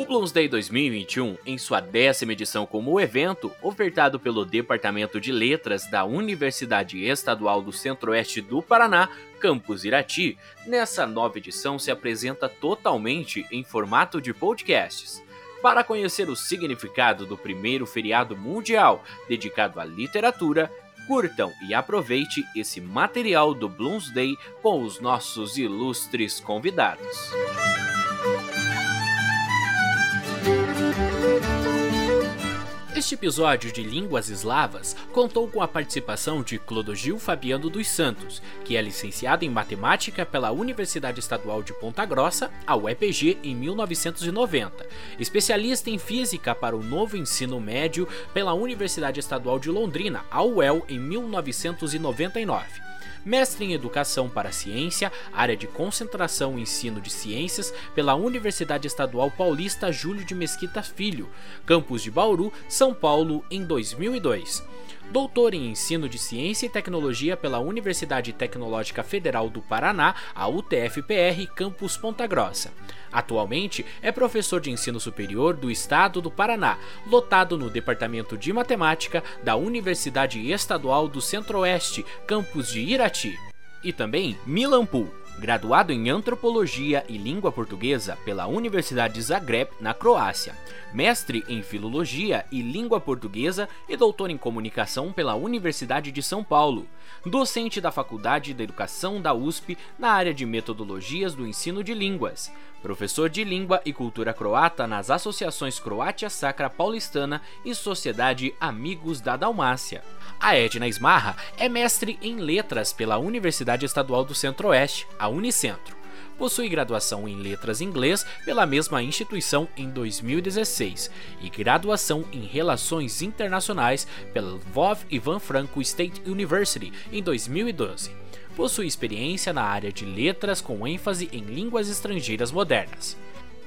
O Bloomsday 2021, em sua décima edição como evento, ofertado pelo Departamento de Letras da Universidade Estadual do Centro-Oeste do Paraná, Campus Irati, nessa nova edição se apresenta totalmente em formato de podcasts. Para conhecer o significado do primeiro feriado mundial dedicado à literatura, curtam e aproveite esse material do Bloomsday com os nossos ilustres convidados. Este episódio de Línguas Eslavas contou com a participação de Clodogil Fabiano dos Santos, que é licenciado em Matemática pela Universidade Estadual de Ponta Grossa, a UEPG, em 1990, especialista em Física para o Novo Ensino Médio pela Universidade Estadual de Londrina, a UEL, em 1999 mestre em Educação para Ciência, área de concentração e ensino de ciências pela Universidade Estadual Paulista Júlio de Mesquita Filho, campus de Bauru, São Paulo, em 2002 doutor em Ensino de Ciência e Tecnologia pela Universidade Tecnológica Federal do Paraná, a UTFPR, campus Ponta Grossa. Atualmente é professor de ensino superior do Estado do Paraná, lotado no Departamento de Matemática da Universidade Estadual do Centro-Oeste, campus de Irati. E também Milan Pool graduado em Antropologia e Língua Portuguesa pela Universidade de Zagreb, na Croácia, mestre em Filologia e Língua Portuguesa e doutor em Comunicação pela Universidade de São Paulo, docente da Faculdade de Educação da USP na área de Metodologias do Ensino de Línguas, professor de Língua e Cultura Croata nas associações Croátia Sacra Paulistana e Sociedade Amigos da Dalmácia. A Edna Esmarra é mestre em Letras pela Universidade Estadual do Centro-Oeste, a Unicentro. Possui graduação em Letras Inglês pela mesma instituição em 2016 e graduação em Relações Internacionais pela Lvov Ivan Franco State University em 2012 possui experiência na área de letras com ênfase em línguas estrangeiras modernas.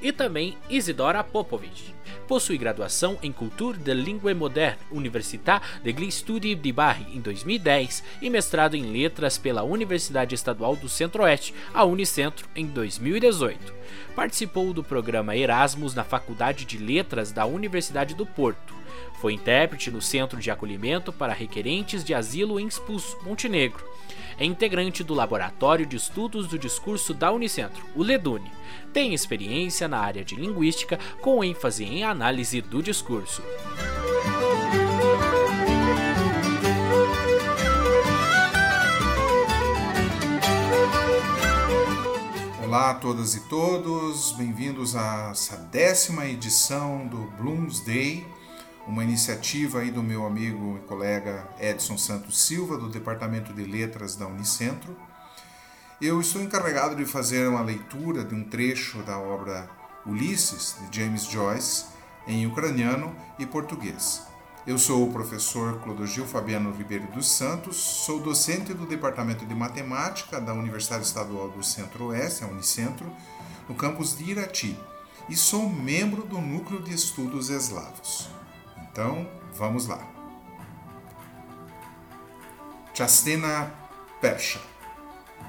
E também Isidora Popovic. Possui graduação em Cultura de Língua Moderna, Universitat de Studi de Bari, em 2010, e mestrado em Letras pela Universidade Estadual do Centro-Oeste, a Unicentro, em 2018. Participou do programa Erasmus na Faculdade de Letras da Universidade do Porto. Foi intérprete no Centro de Acolhimento para Requerentes de Asilo em Expulso, Montenegro é integrante do Laboratório de Estudos do Discurso da Unicentro, o LEDUNE. Tem experiência na área de linguística, com ênfase em análise do discurso. Olá a todas e todos, bem-vindos a essa décima edição do Bloomsday uma iniciativa aí do meu amigo e colega Edson Santos Silva, do Departamento de Letras da Unicentro. Eu estou encarregado de fazer uma leitura de um trecho da obra Ulisses, de James Joyce, em ucraniano e português. Eu sou o professor Clodogil Fabiano Ribeiro dos Santos, sou docente do Departamento de Matemática da Universidade Estadual do Centro-Oeste, a Unicentro, no campus de Irati, e sou membro do Núcleo de Estudos Eslavos. Então, vamos lá. Частина перша.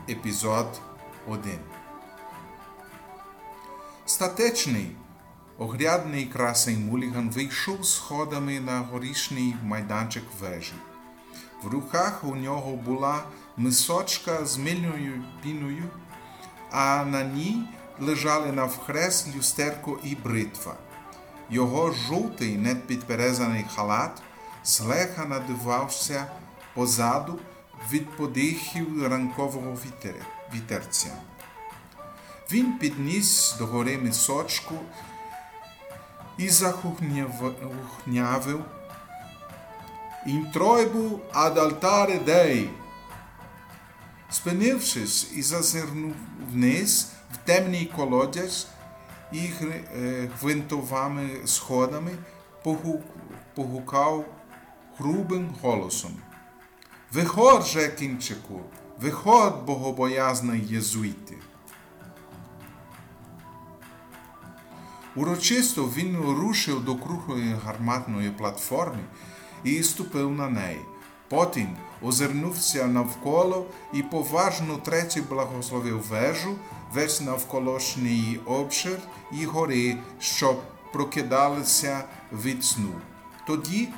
Епізод 1. Статечний, огрядний красень Муліган вийшов сходами на горішній майданчик вежі. В руках у нього була мисочка з мильною піною, а на ній лежали навхрест люстерко і бритва. Його жовтий непідперезаний халат злегка надивався позаду від подихів ранкового вітерця. Він підніс до гори мисочку і захухнявив «Інтройбу ад алтаре дей». Спинившись і зазирнув вниз в темний колодязь, і гвинтовими сходами погукав грубим голосом. Виходь же, кінчику, виходь, богобоязний єзуїти. Урочисто він рушив до круглої гарматної платформи і ступив на неї. Потім озирнувся навколо і поважно третє благословив вежу, весь навколишній обшир і гори, щоб прокидалися від сну. Тоді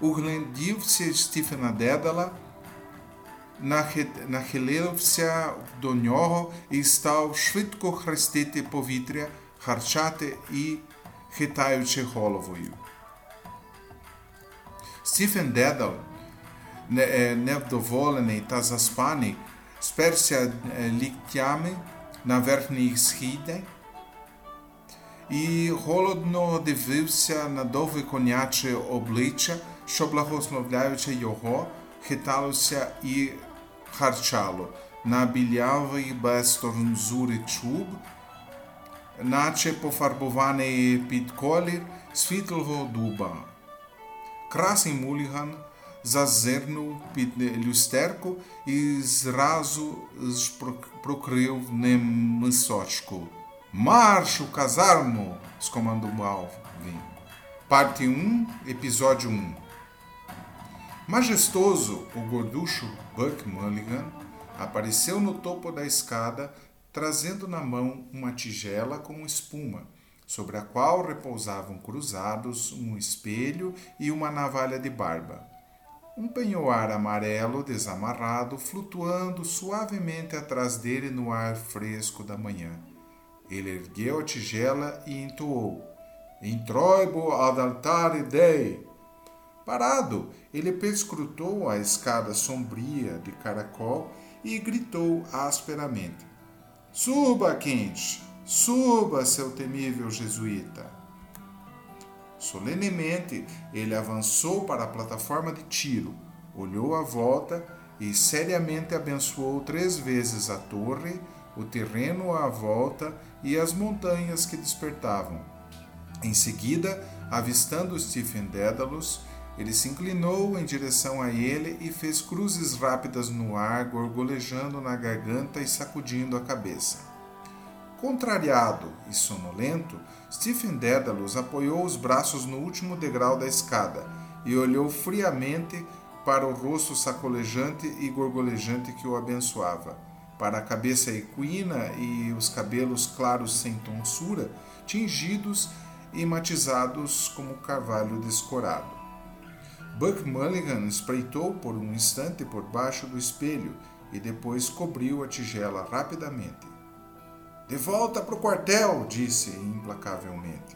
углядівся Стіфена Дедала, нахилився до нього і став швидко хрестити повітря, харчати і хитаючи головою. Стіфен Дедал, невдоволений та заспаний, сперся ліктями на верхній східні і голодно дивився на довге коняче обличчя, що, благословляючи його, хиталося і харчало на білявий без торнзури чуб, наче пофарбований під колір світлого дуба. Красий муліган zazerno ljusterko i zrazu nem nemansočku. Marcho, casarmo! exclamando Malvin. Parte 1, episódio 1. Majestoso, o gorducho Buck Mulligan apareceu no topo da escada, trazendo na mão uma tigela com espuma, sobre a qual repousavam cruzados um espelho e uma navalha de barba. Um penhoar amarelo desamarrado flutuando suavemente atrás dele no ar fresco da manhã. Ele ergueu a tigela e entoou: Introibo ad altare Dei. Parado, ele perscrutou a escada sombria de caracol e gritou asperamente: Suba, quente! Suba, seu temível jesuíta! Solenemente, ele avançou para a plataforma de tiro, olhou à volta e seriamente abençoou três vezes a torre, o terreno à volta e as montanhas que despertavam. Em seguida, avistando Stephen Dédalus, ele se inclinou em direção a ele e fez cruzes rápidas no ar, gorgolejando na garganta e sacudindo a cabeça. Contrariado e sonolento, Stephen Dédalus apoiou os braços no último degrau da escada e olhou friamente para o rosto sacolejante e gorgolejante que o abençoava para a cabeça equina e os cabelos claros sem tonsura, tingidos e matizados como carvalho descorado. Buck Mulligan espreitou por um instante por baixo do espelho e depois cobriu a tigela rapidamente. De volta para o quartel, disse implacavelmente.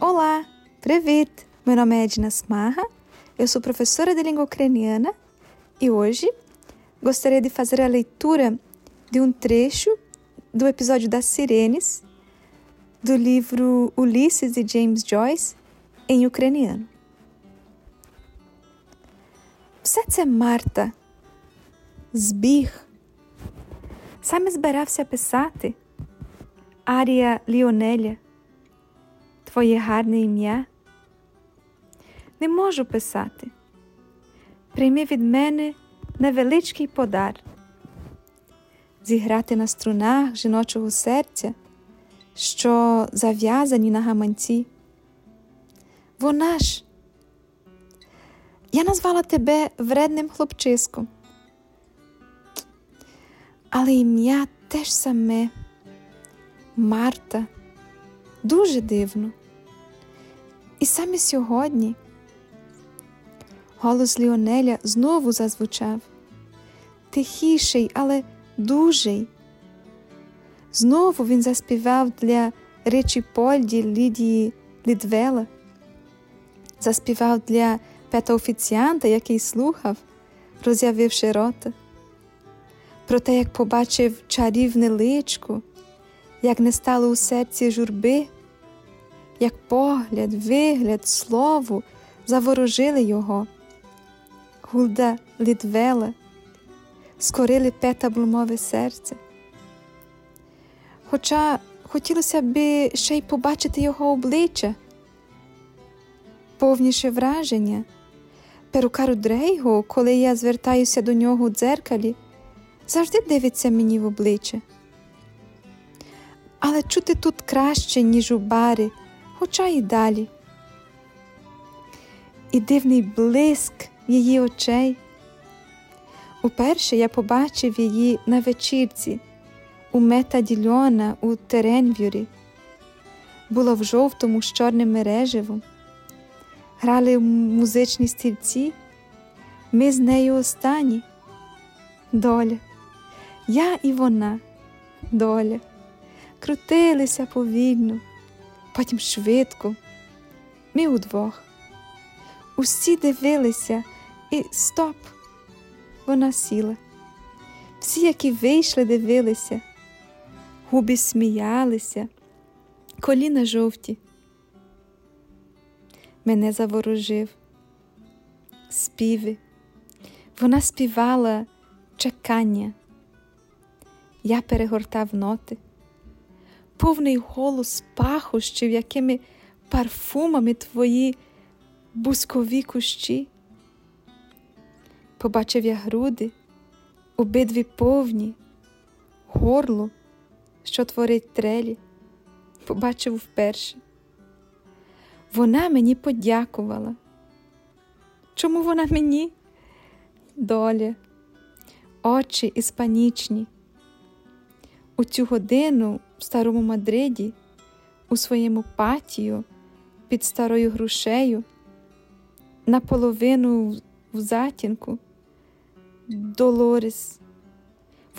Olá, Previt! Meu nome é Edna Smarra, eu sou professora de língua ucraniana e hoje gostaria de fazer a leitura de um trecho do episódio das Sirenes do livro Ulisses de James Joyce em ucraniano. Все це Марта, збіг. Саме збирався писати Арія Ліонеля, твоє гарне ім'я. не можу писати. Прийми від мене невеличкий подар, зіграти на струнах жіночого серця, що зав'язані на гаманці. Вона ж, я назвала тебе вредним хлопчиском, але ім'я теж саме. Марта, дуже дивно. І саме сьогодні Голос Ліонеля знову зазвучав. Тихіший, але дужий. Знову він заспівав для речі Польді Лідії Лідвела, заспівав для пета офіціанта, який слухав, роз'явивши рота. Про те, як побачив чарівне личко, як не стало у серці журби, як погляд, вигляд, слово заворожили його. Гулда Лідвела, скорили петаблумове серце. Хоча хотілося б ще й побачити його обличчя, повніше враження, перукару Дрейго, коли я звертаюся до нього у дзеркалі, завжди дивиться мені в обличчя. Але чути тут краще, ніж у барі, хоча й далі. І дивний блиск її очей, Уперше я побачив її на вечірці у метадільона у Теренвюрі. Була в жовтому з чорним мереживом. Грали музичні стільці. Ми з нею останні. Доля. Я і вона, доля. Крутилися повільно, потім швидко. Ми удвох. Усі дивилися і стоп. Вона сіла. Всі, які вийшли, дивилися, губи сміялися, коліна жовті. Мене заворожив. Співи. Вона співала чекання. Я перегортав ноти, повний голос пахощів, якими парфумами твої бускові кущі. Побачив я груди, обидві повні, горло, що творить трелі, побачив вперше. Вона мені подякувала. Чому вона мені? Доля, очі іспанічні. У цю годину в старому Мадриді, у своєму патію під старою грушею, наполовину в затінку, Долорис,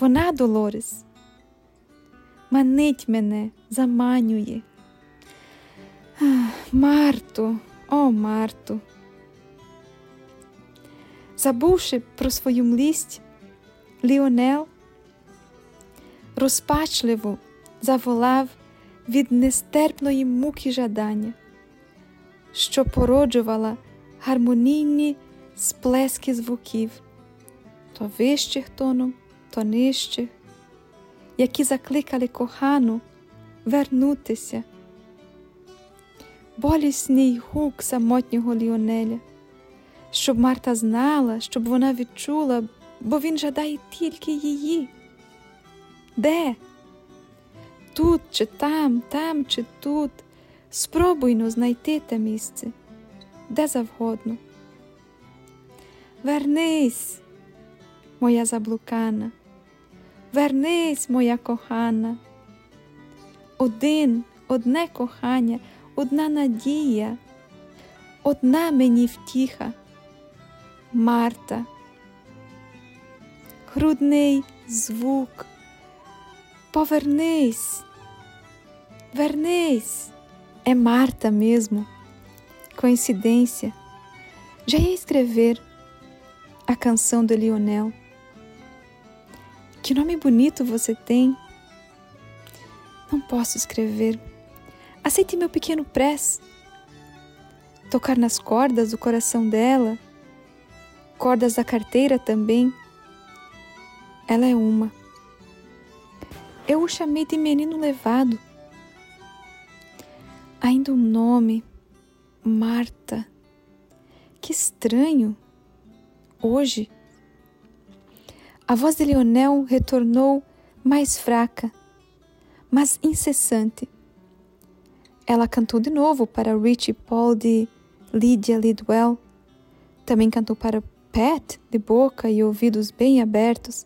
вона Долорис, манить мене, заманює. Марту, о Марту. Забувши про свою млість, Ліонел розпачливо заволав від нестерпної муки жадання, що породжувала гармонійні сплески звуків, то вищих тоном, то нижчих, які закликали кохану вернутися. Болісний гук самотнього Ліонеля, щоб Марта знала, щоб вона відчула, бо він жадає тільки її. Де? Тут чи там, там чи тут. Спробуйно знайти те місце, де завгодно. Вернись, моя заблукана, вернись, моя кохана. Один, одне кохання, одна надія, одна мені втіха, Марта, грудний звук. Poverneis. Verneis. É Marta mesmo. Coincidência. Já ia escrever a canção do Lionel. Que nome bonito você tem. Não posso escrever. Aceite meu pequeno press. Tocar nas cordas do coração dela, cordas da carteira também. Ela é uma. Eu o chamei de menino levado. Ainda o um nome, Marta. Que estranho. Hoje. A voz de Leonel retornou mais fraca, mas incessante. Ela cantou de novo para Richie Paul de Lydia Lidwell. Também cantou para Pat, de boca e ouvidos bem abertos,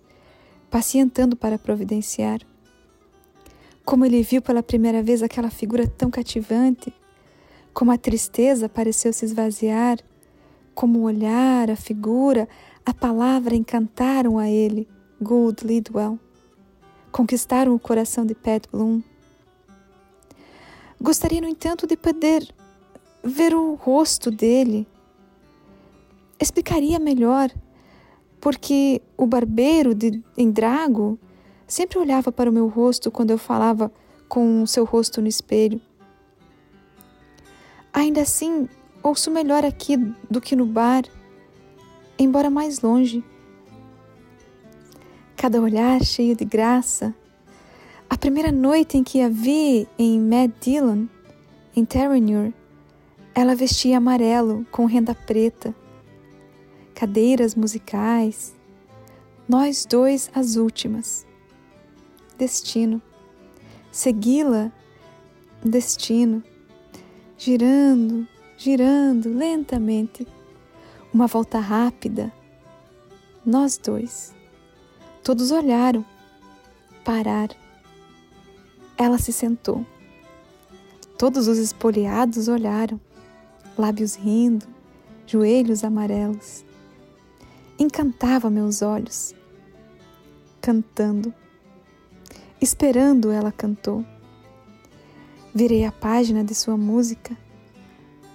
pacientando para providenciar. Como ele viu pela primeira vez aquela figura tão cativante, como a tristeza pareceu se esvaziar, como o olhar, a figura, a palavra encantaram a ele, Gould Lidwell. Conquistaram o coração de Pat Bloom. Gostaria, no entanto, de poder ver o rosto dele. Explicaria melhor, porque o barbeiro de, em Drago sempre olhava para o meu rosto quando eu falava com o seu rosto no espelho. Ainda assim, ouço melhor aqui do que no bar, embora mais longe. Cada olhar cheio de graça. A primeira noite em que a vi em Mad Dillon, em Terranure, ela vestia amarelo com renda preta, cadeiras musicais, nós dois as últimas destino. Segui-la, destino, girando, girando lentamente, uma volta rápida, nós dois. Todos olharam, parar. Ela se sentou. Todos os espoliados olharam, lábios rindo, joelhos amarelos. Encantava meus olhos, cantando. Esperando, ela cantou. Virei a página de sua música.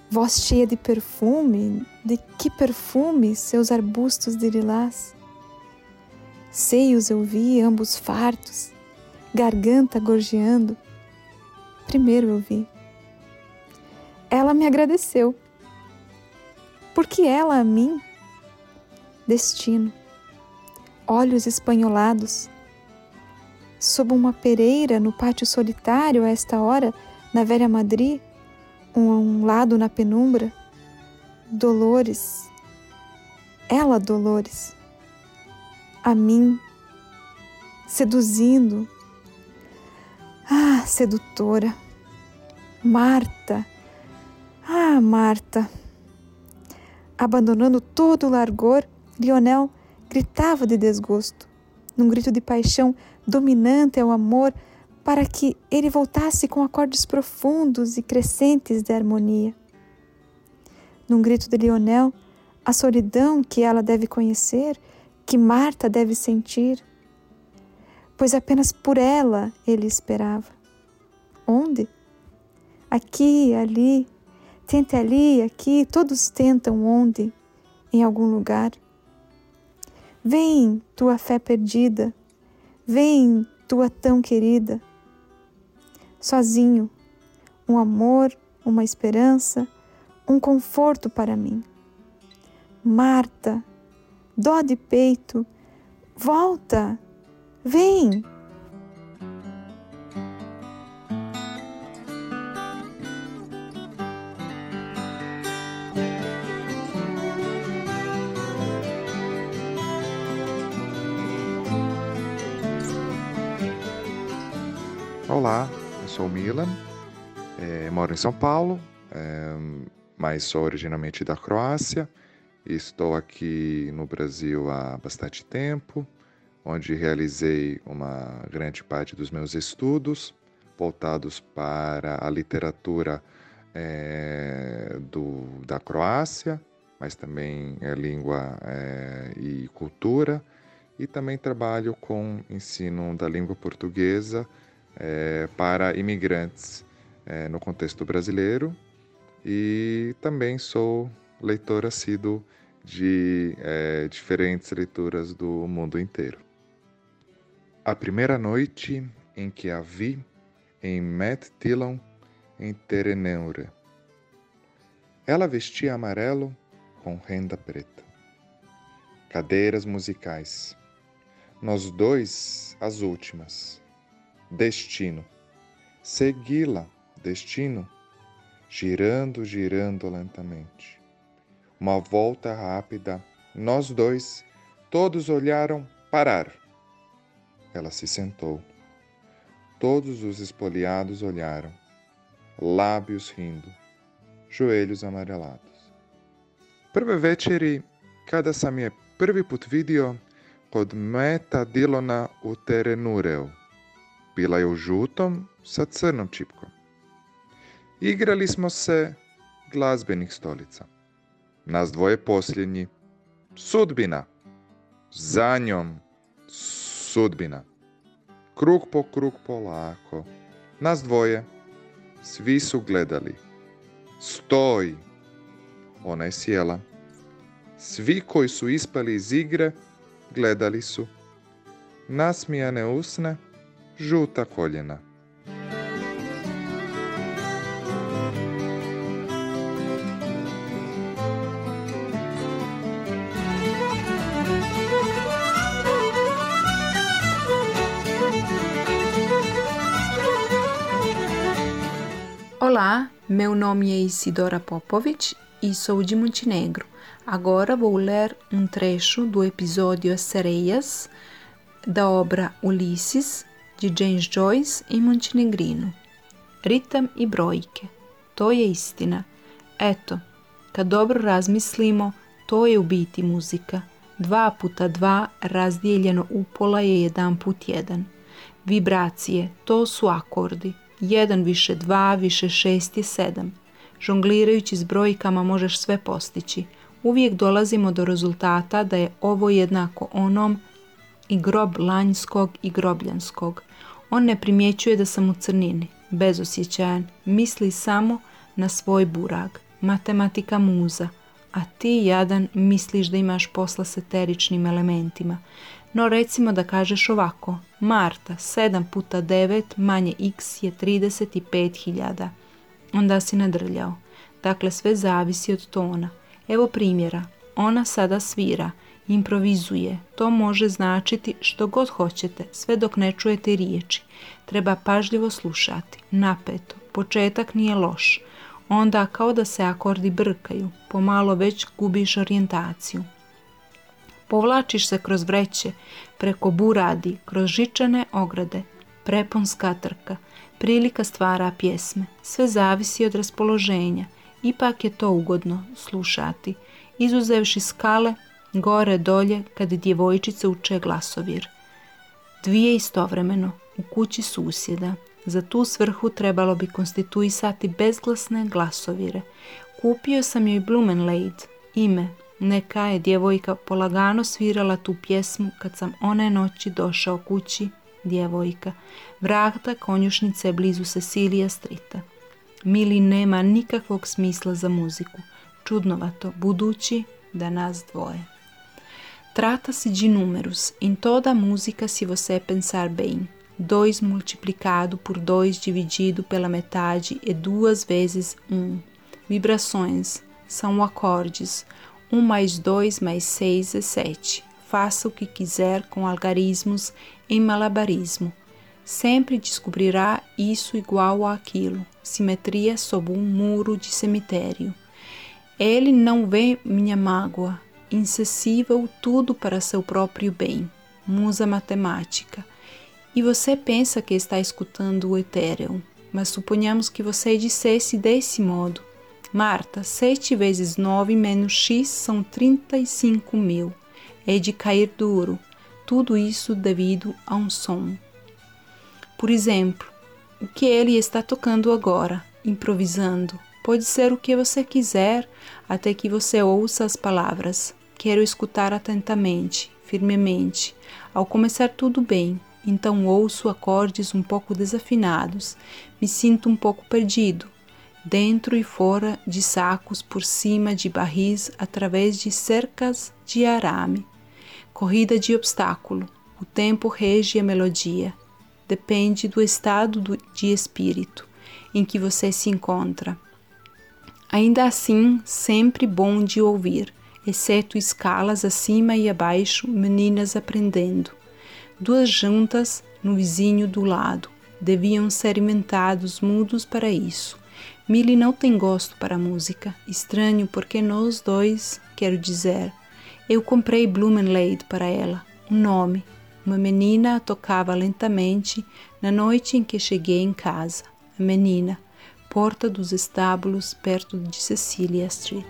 Voz cheia de perfume, de que perfume seus arbustos de lilás. Seios eu vi, ambos fartos, garganta gorjeando. Primeiro eu vi. Ela me agradeceu. Porque ela a mim? Destino. Olhos espanholados. Sob uma pereira no pátio solitário a esta hora, na velha Madrid, um lado na penumbra. Dolores. Ela, Dolores. A mim. Seduzindo ah, sedutora. Marta. Ah, Marta. Abandonando todo o largor, Lionel gritava de desgosto, num grito de paixão dominante ao amor, para que ele voltasse com acordes profundos e crescentes de harmonia. Num grito de Lionel, a solidão que ela deve conhecer, que Marta deve sentir, pois apenas por ela ele esperava. Onde? Aqui, ali, tente ali, aqui, todos tentam onde? Em algum lugar. Vem, tua fé perdida, vem, tua tão querida. Sozinho, um amor, uma esperança, um conforto para mim. Marta, dó de peito, volta, Vem! Olá, eu sou o Milan, é, moro em São Paulo, é, mas sou originalmente da Croácia estou aqui no Brasil há bastante tempo onde realizei uma grande parte dos meus estudos voltados para a literatura é, do, da Croácia, mas também é, língua é, e cultura, e também trabalho com ensino da língua portuguesa para imigrantes no contexto brasileiro, e também sou leitor assíduo de diferentes leituras do mundo inteiro. A primeira noite em que a vi em Matt Dillon, em Tereneure. Ela vestia amarelo com renda preta. Cadeiras musicais. Nós dois, as últimas. Destino. Segui-la, destino. Girando, girando lentamente. Uma volta rápida. Nós dois, todos olharam parar ela se sentou. Todos os espoliados olharam, lábios rindo, joelhos amarelados. Prve večeri, kada sam je prvi put vidio, kod Meta Dilona u Terenureu. Bila je u žutom sa crnom čipkom. Igrali smo se glazbenih stolica. Nas dvoje posljednji. Sudbina. Za njom sudbina. Krug po krug polako. Nas dvoje. Svi su gledali. Stoj! Ona je sjela. Svi koji su ispali iz igre gledali su. Nasmijane usne, žuta koljena. Meu nome é Isidora Popovic e sou de Montenegro. Agora vou ler um trecho do episódio As Sereias da obra Ulisses de James Joyce em montenegrino. Ritam i brojke, to je istina. Eto, kad dobro razmislimo, to je u biti muzika. 2 puta 2 razdijeljeno u pola je 1 put 1. Vibracije, to su akordi. 1 više 2 više 6 je 7. Žonglirajući s brojkama možeš sve postići. Uvijek dolazimo do rezultata da je ovo jednako onom i grob lanjskog i grobljanskog. On ne primjećuje da sam u crnini, bezosjećajan, misli samo na svoj burag, matematika muza, a ti jadan misliš da imaš posla s eteričnim elementima. No recimo da kažeš ovako, Marta, 7 puta 9 manje x je 35.000. Onda si nadrljao. Dakle, sve zavisi od tona. Evo primjera. Ona sada svira, improvizuje. To može značiti što god hoćete, sve dok ne čujete riječi. Treba pažljivo slušati, napeto. Početak nije loš. Onda kao da se akordi brkaju, pomalo već gubiš orijentaciju. Povlačiš se kroz vreće, preko buradi, kroz žičane ograde, preponska trka, prilika stvara pjesme. Sve zavisi od raspoloženja. Ipak je to ugodno slušati, izuzevši skale, gore dolje kad djevojčice uče glasovir. Dvije istovremeno, u kući susjeda. Za tu svrhu trebalo bi konstituisati bezglasne glasovire. Kupio sam joj Blumenleid, ime. Neka je djevojka polagano svirala tu pjesmu kad sam one noći došao kući, djevojka. Vrata konjušnice blizu Cecilia Strita. Mili nema nikakvog smisla za muziku. Čudnovato, budući da nas dvoje. Trata-se de números. Em toda a música, se você pensar bem, 2 multiplicado por 2 dividido pela metade é duas vezes 1. Um. Vibrações são acordes. 1 mais 2 mais 6 é 7. Faça o que quiser com algarismos em malabarismo. Sempre descobrirá isso igual àquilo. Simetria sob um muro de cemitério. Ele não vê minha mágoa, incessível tudo para seu próprio bem, musa matemática. E você pensa que está escutando o etéreo, mas suponhamos que você dissesse desse modo: Marta, 7 vezes 9 menos x são 35 mil. É de cair duro. Tudo isso devido a um som. Por exemplo, o que ele está tocando agora, improvisando, Pode ser o que você quiser, até que você ouça as palavras. Quero escutar atentamente, firmemente. Ao começar tudo bem, então ouço acordes um pouco desafinados. Me sinto um pouco perdido, dentro e fora de sacos, por cima de barris, através de cercas de arame. Corrida de obstáculo. O tempo rege a melodia. Depende do estado de espírito em que você se encontra. Ainda assim, sempre bom de ouvir, exceto escalas acima e abaixo, meninas aprendendo. Duas juntas no vizinho do lado. Deviam ser inventados mudos para isso. Millie não tem gosto para música. Estranho porque nós dois, quero dizer, eu comprei Blumenleid para ela, um nome. Uma menina tocava lentamente na noite em que cheguei em casa. A menina, porta dos estábulos perto de Cecilia Street.